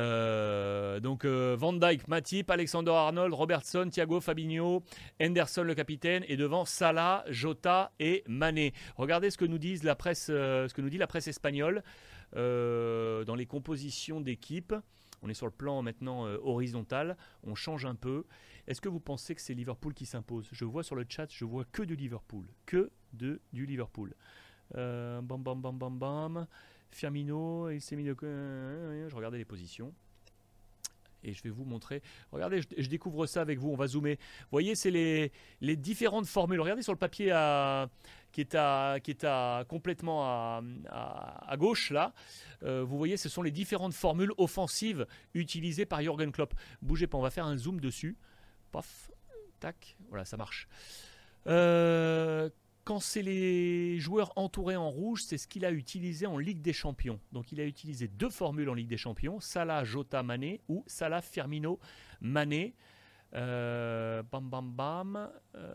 Euh, donc euh, Van Dyke, Matip, Alexander Arnold, Robertson, Thiago, Fabinho, Henderson le capitaine et devant Salah, Jota et Mané. Regardez ce que nous la presse, euh, ce que nous dit la presse espagnole dans les compositions d'équipe. On est sur le plan maintenant horizontal, on change un peu. Est-ce que vous pensez que c'est Liverpool qui s'impose? Je vois sur le chat, je vois que du Liverpool, que de du Liverpool. bam bam bam bam bam. Firmino, il s'est mis de... Je regardais les positions. Et je vais vous montrer. Regardez, je, découvre ça avec vous. On va zoomer. Vous voyez, c'est les, les, différentes formules. Regardez sur le papier à, qui est, à, qui est à, complètement à, à, gauche, là. Euh, vous voyez, ce sont les différentes formules offensives utilisées par Jürgen Klopp. Bougez pas, on va faire un zoom dessus. Paf, tac, voilà, ça marche. Euh, quand c'est les joueurs entourés en rouge, c'est ce qu'il a utilisé en Ligue des Champions. Donc il a utilisé deux formules en Ligue des Champions, Salah, Jota, Mané ou Salah, Firmino, Mané. Euh, bam bam bam. Euh,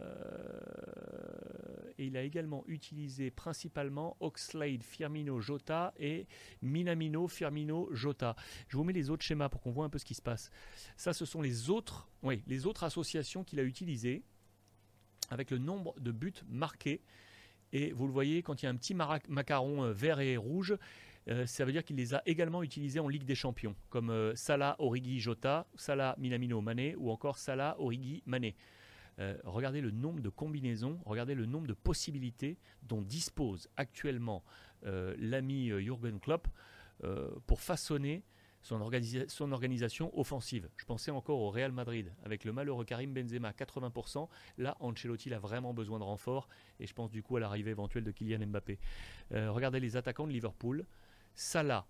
et il a également utilisé principalement Oxlade, Firmino, Jota et Minamino, Firmino, Jota. Je vous mets les autres schémas pour qu'on voit un peu ce qui se passe. Ça, ce sont les autres, oui, les autres associations qu'il a utilisées avec le nombre de buts marqués. Et vous le voyez, quand il y a un petit macaron euh, vert et rouge, euh, ça veut dire qu'il les a également utilisés en Ligue des Champions, comme euh, Salah, Origi, Jota, Salah, Minamino, Mané, ou encore Salah, Origi, Mané. regardez le nombre de combinaisons, regardez le nombre de possibilités dont dispose actuellement l'ami Jürgen Klopp pour façonner son, organisation offensive. Je pensais encore au Real Madrid avec le malheureux Karim Benzema 80%. Là, Ancelotti a vraiment besoin de renfort et je pense du coup à l'arrivée éventuelle de Kylian Mbappé. Euh, regardez les attaquants de Liverpool. Salah,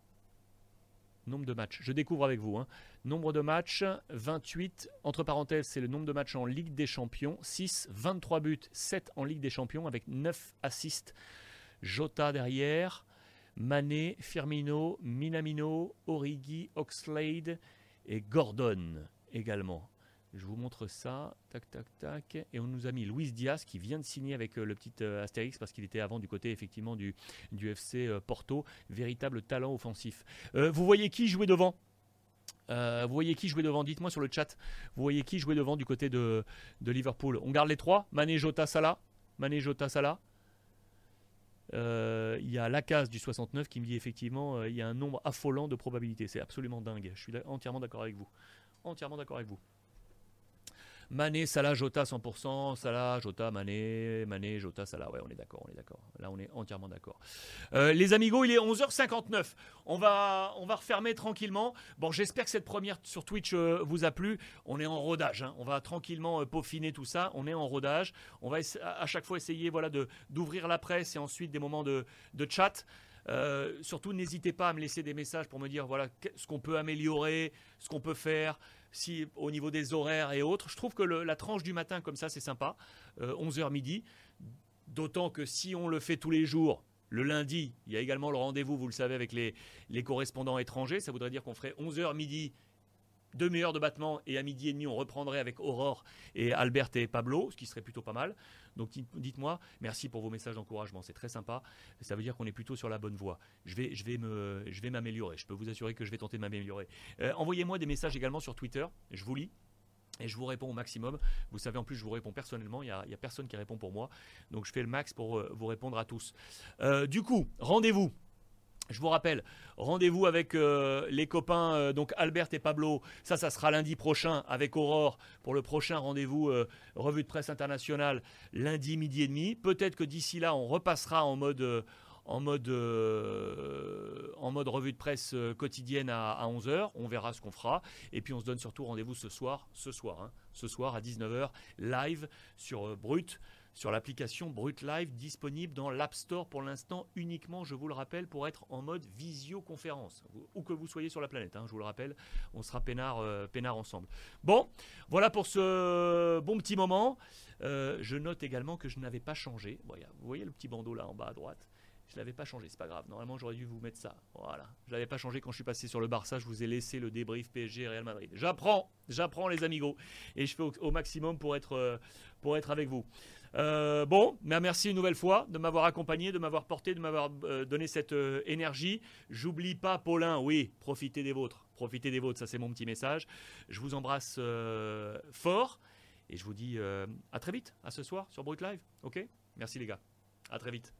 nombre de matchs. Je découvre avec vous. Hein. Nombre de matchs, 28. Entre parenthèses, c'est le nombre de matchs en Ligue des Champions. 6, 23 buts, 7 en Ligue des Champions avec 9 assists. Jota derrière. Mané, Firmino, Minamino, Origi, Oxlade et Gordon également. Je vous montre ça, tac tac tac, et on nous a mis Luis Diaz qui vient de signer avec euh, le petit euh, Astérix parce qu'il était avant du côté effectivement du, du FC euh, Porto, véritable talent offensif. vous voyez qui jouait devant? Vous voyez qui jouait devant? Dites-moi sur le chat. Vous voyez qui jouait devant du côté de, de Liverpool? On garde les trois Mané, Jota, Salah. Mané, Jota, Salah. Euh, il y a la case du 69 qui me dit effectivement euh, il y a un nombre affolant de probabilités. C'est absolument dingue. Je suis entièrement d'accord avec vous. Entièrement d'accord avec vous. Mané, Salah, Jota 100%, Salah, Jota, Mané, Mané, Jota, Salah. Ouais, on est d'accord, on est d'accord. On est entièrement d'accord. Euh, les amigos, il est 11h59. On va, on va refermer tranquillement. Bon, j'espère que cette première sur Twitch euh, vous a plu. On est en rodage. Hein. On va tranquillement euh, peaufiner tout ça. On est en rodage. On va à chaque fois essayer voilà, d'ouvrir la presse et ensuite des moments de, de chat. surtout, n'hésitez pas à me laisser des messages pour me dire voilà ce qu'on peut améliorer, ce qu'on peut faire, si au niveau des horaires et autres. Je trouve que la tranche du matin comme ça, c'est sympa, 11h euh, midi. D'autant que si on le fait tous les jours, le lundi, il y a également le rendez-vous, vous le savez, avec les, les correspondants étrangers. Ça voudrait dire qu'on ferait 11h midi demi-heure de battement et à midi et demi on reprendrait avec Aurore et Albert et Pablo, ce qui serait plutôt pas mal. Donc dites-moi, merci pour vos messages d'encouragement, c'est très sympa. Ça veut dire qu'on est plutôt sur la bonne voie. Je vais, je vais me, je m'améliorer. Je peux vous assurer que je vais tenter de m'améliorer. Euh, envoyez-moi des messages également sur Twitter. Je vous lis. Et je vous réponds au maximum. Vous savez, en plus, je vous réponds personnellement. Il n'y a, personne qui répond pour moi. Donc, je fais le max pour euh, vous répondre à tous. Euh, du coup, rendez-vous je vous rappelle, rendez-vous avec euh, les copains, donc Albert et Pablo. Ça, ça sera lundi prochain avec Aurore pour le prochain rendez-vous revue de presse internationale lundi midi et demi. Peut-être que d'ici là, on repassera en mode, en mode, en mode revue de presse quotidienne à, 11h. On verra ce qu'on fera. Et puis on se donne surtout rendez-vous ce soir, ce soir, hein, ce soir à 19h, live sur Brut sur l'application Brut Live disponible dans l'App Store pour l'instant uniquement, je vous le rappelle, pour être en mode visioconférence. Où que vous soyez sur la planète, hein, je vous le rappelle, on sera peinard, euh, ensemble. Bon, voilà pour ce bon petit moment. Euh, je note également que je n'avais pas changé. vous voyez le petit bandeau là en bas à droite? Je l'avais pas changé, c'est pas grave. Normalement, j'aurais dû vous mettre ça. Voilà. Je l'avais pas changé quand je suis passé sur le Barça. Je vous ai laissé le débrief PSG Real Madrid. J'apprends, j'apprends les amigos. Et je fais au, maximum pour être, euh, pour être avec vous. Euh, bon, mais merci une nouvelle fois de m'avoir accompagné, de m'avoir porté, de m'avoir euh, donné cette énergie. J'oublie pas, Paulin, oui, profitez des vôtres. Profitez des vôtres, ça c'est mon petit message. Je vous embrasse fort et je vous dis à très vite, à ce soir sur Brut Live. Ok? Merci les gars. À très vite.